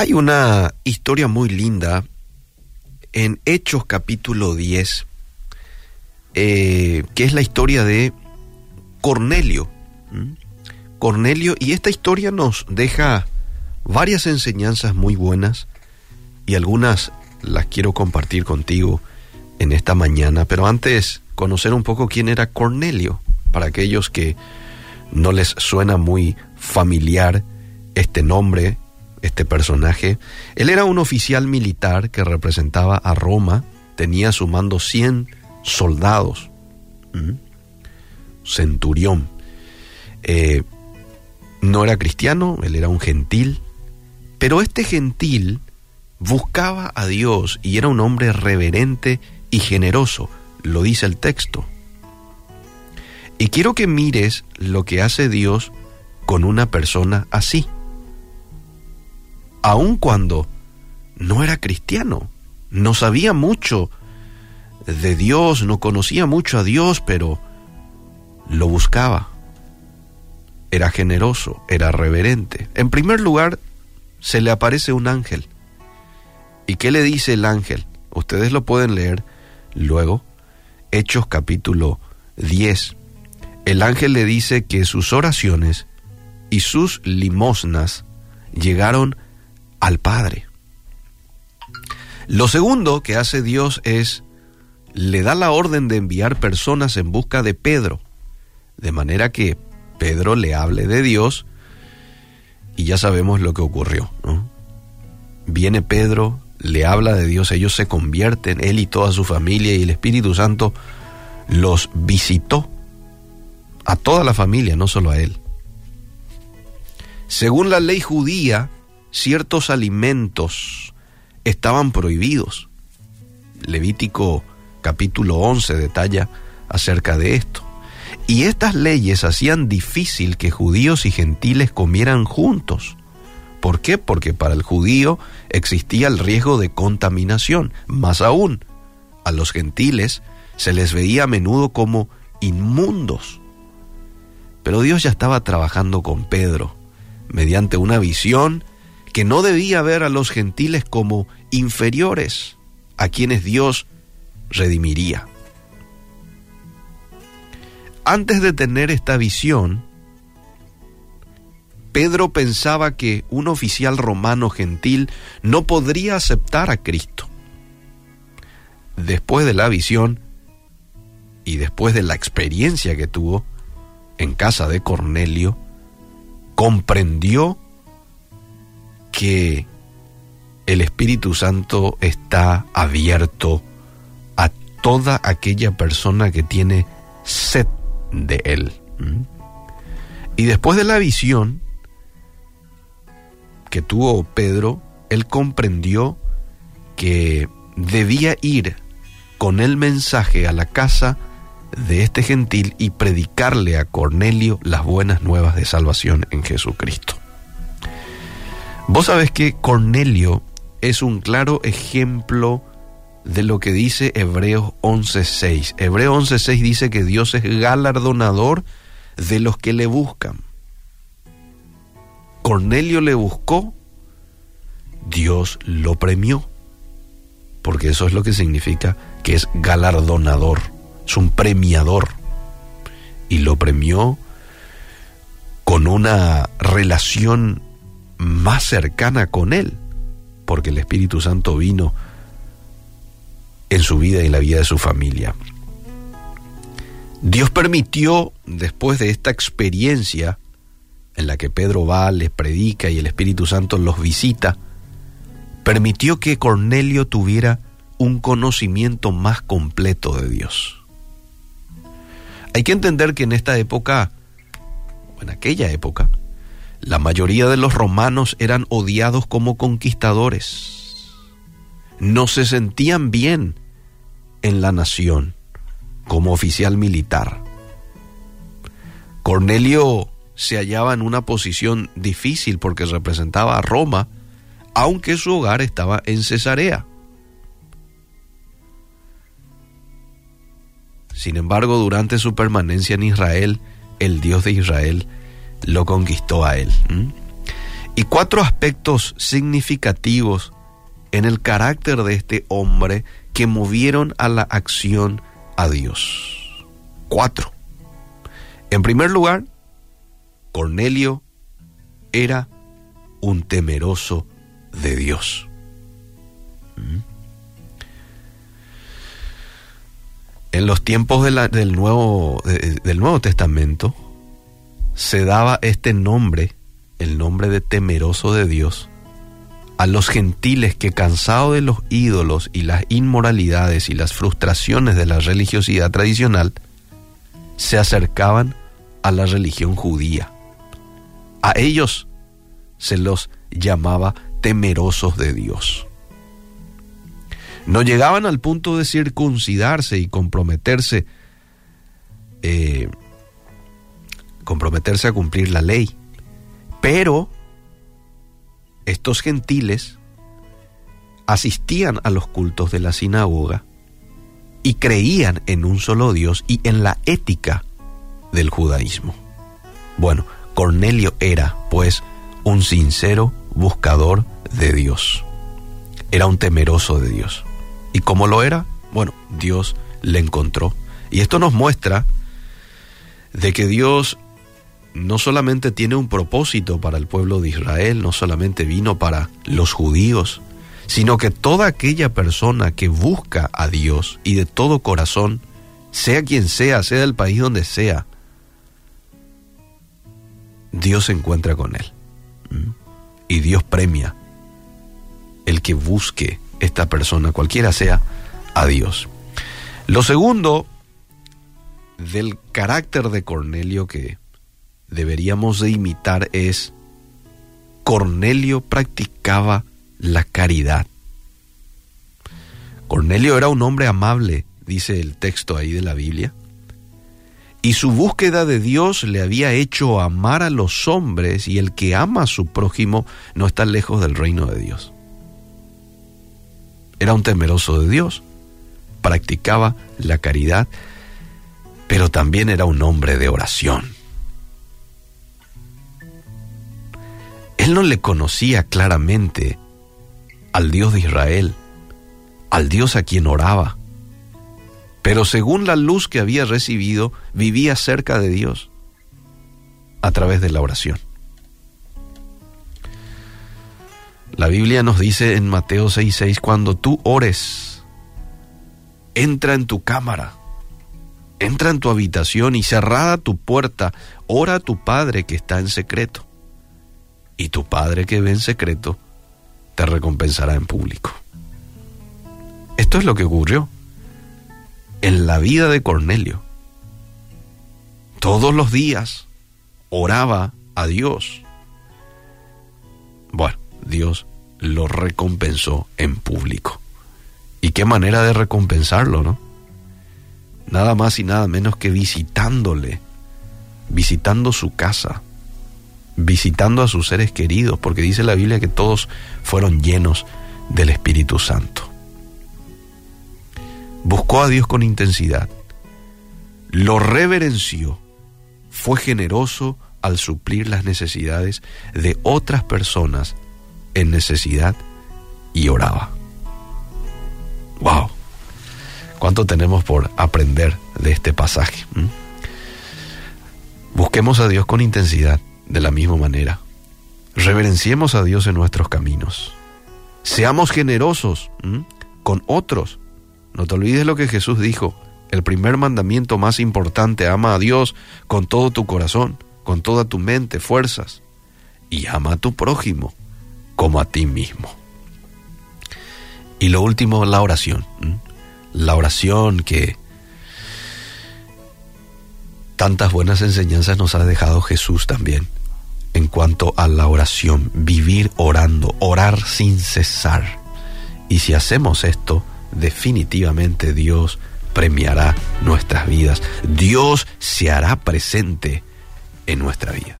Hay una historia muy linda en Hechos capítulo 10, eh, que es la historia de Cornelio. Cornelio, y esta historia nos deja varias enseñanzas muy buenas y algunas las quiero compartir contigo en esta mañana, pero antes conocer un poco quién era Cornelio, para aquellos que no les suena muy familiar este nombre, este personaje. Él era un oficial militar que representaba a Roma, tenía su mando 100 soldados, centurión. Eh, no era cristiano, él era un gentil, pero este gentil buscaba a Dios y era un hombre reverente y generoso, lo dice el texto. Y quiero que mires lo que hace Dios con una persona así. Aun cuando no era cristiano, no sabía mucho de Dios, no conocía mucho a Dios, pero lo buscaba. Era generoso, era reverente. En primer lugar, se le aparece un ángel. ¿Y qué le dice el ángel? Ustedes lo pueden leer luego. Hechos capítulo 10. El ángel le dice que sus oraciones y sus limosnas llegaron al Padre. Lo segundo que hace Dios es, le da la orden de enviar personas en busca de Pedro, de manera que Pedro le hable de Dios y ya sabemos lo que ocurrió. Viene Pedro, le habla de Dios, ellos se convierten, él y toda su familia y el Espíritu Santo los visitó a toda la familia, no solo a él. Según la ley judía, ciertos alimentos estaban prohibidos. Levítico capítulo 11 detalla acerca de esto. Y estas leyes hacían difícil que judíos y gentiles comieran juntos. ¿Por qué? Porque para el judío existía el riesgo de contaminación. Más aún, a los gentiles se les veía a menudo como inmundos. Pero Dios ya estaba trabajando con Pedro mediante una visión que no debía ver a los gentiles como inferiores a quienes Dios redimiría. Antes de tener esta visión, Pedro pensaba que un oficial romano gentil no podría aceptar a Cristo. Después de la visión y después de la experiencia que tuvo en casa de Cornelio, comprendió que el Espíritu Santo está abierto a toda aquella persona que tiene sed de Él. Y después de la visión que tuvo Pedro, él comprendió que debía ir con el mensaje a la casa de este gentil y predicarle a Cornelio las buenas nuevas de salvación en Jesucristo. Vos sabés que Cornelio es un claro ejemplo de lo que dice Hebreos 11.6. Hebreos 11.6 dice que Dios es galardonador de los que le buscan. Cornelio le buscó, Dios lo premió, porque eso es lo que significa que es galardonador, es un premiador, y lo premió con una relación más cercana con él, porque el Espíritu Santo vino en su vida y en la vida de su familia. Dios permitió, después de esta experiencia en la que Pedro va, les predica y el Espíritu Santo los visita, permitió que Cornelio tuviera un conocimiento más completo de Dios. Hay que entender que en esta época, en aquella época, la mayoría de los romanos eran odiados como conquistadores. No se sentían bien en la nación como oficial militar. Cornelio se hallaba en una posición difícil porque representaba a Roma, aunque su hogar estaba en Cesarea. Sin embargo, durante su permanencia en Israel, el Dios de Israel lo conquistó a él. Y cuatro aspectos significativos en el carácter de este hombre que movieron a la acción a Dios. Cuatro. En primer lugar, Cornelio era un temeroso de Dios. En los tiempos del, nuevo, del Nuevo Testamento se daba este nombre, el nombre de temeroso de Dios, a los gentiles que cansados de los ídolos y las inmoralidades y las frustraciones de la religiosidad tradicional, se acercaban a la religión judía. A ellos se los llamaba temerosos de Dios. No llegaban al punto de circuncidarse y comprometerse, eh, comprometerse a cumplir la ley, pero estos gentiles asistían a los cultos de la sinagoga y creían en un solo Dios y en la ética del judaísmo. Bueno, Cornelio era, pues, un sincero buscador de Dios. Era un temeroso de Dios. ¿Y cómo lo era? Bueno, Dios le encontró. Y esto nos muestra de que Dios no solamente tiene un propósito para el pueblo de Israel, no solamente vino para los judíos, sino que toda aquella persona que busca a Dios y de todo corazón, sea quien sea, sea del país donde sea, Dios se encuentra con él. Y Dios premia el que busque esta persona, cualquiera sea, a Dios. Lo segundo del carácter de Cornelio que deberíamos de imitar es Cornelio practicaba la caridad. Cornelio era un hombre amable, dice el texto ahí de la Biblia, y su búsqueda de Dios le había hecho amar a los hombres y el que ama a su prójimo no está lejos del reino de Dios. Era un temeroso de Dios, practicaba la caridad, pero también era un hombre de oración. Él no le conocía claramente al Dios de Israel, al Dios a quien oraba, pero según la luz que había recibido, vivía cerca de Dios a través de la oración. La Biblia nos dice en Mateo 6:6, cuando tú ores, entra en tu cámara, entra en tu habitación y cerrada tu puerta, ora a tu Padre que está en secreto y tu Padre que ve en secreto te recompensará en público. Esto es lo que ocurrió en la vida de Cornelio. Todos los días oraba a Dios. Bueno, Dios lo recompensó en público. ¿Y qué manera de recompensarlo, no? Nada más y nada menos que visitándole, visitando su casa, visitando a sus seres queridos, porque dice la Biblia que todos fueron llenos del Espíritu Santo. Buscó a Dios con intensidad, lo reverenció, fue generoso al suplir las necesidades de otras personas en necesidad y oraba. ¡Wow! ¿Cuánto tenemos por aprender de este pasaje? ¿Mm? Busquemos a Dios con intensidad de la misma manera. Reverenciemos a Dios en nuestros caminos. Seamos generosos con otros. No te olvides lo que Jesús dijo. El primer mandamiento más importante, ama a Dios con todo tu corazón, con toda tu mente, fuerzas. Y ama a tu prójimo como a ti mismo. Y lo último, la oración. La oración que tantas buenas enseñanzas nos ha dejado Jesús también en cuanto a la oración, vivir orando, orar sin cesar. Y si hacemos esto, definitivamente Dios premiará nuestras vidas. Dios se hará presente en nuestra vida.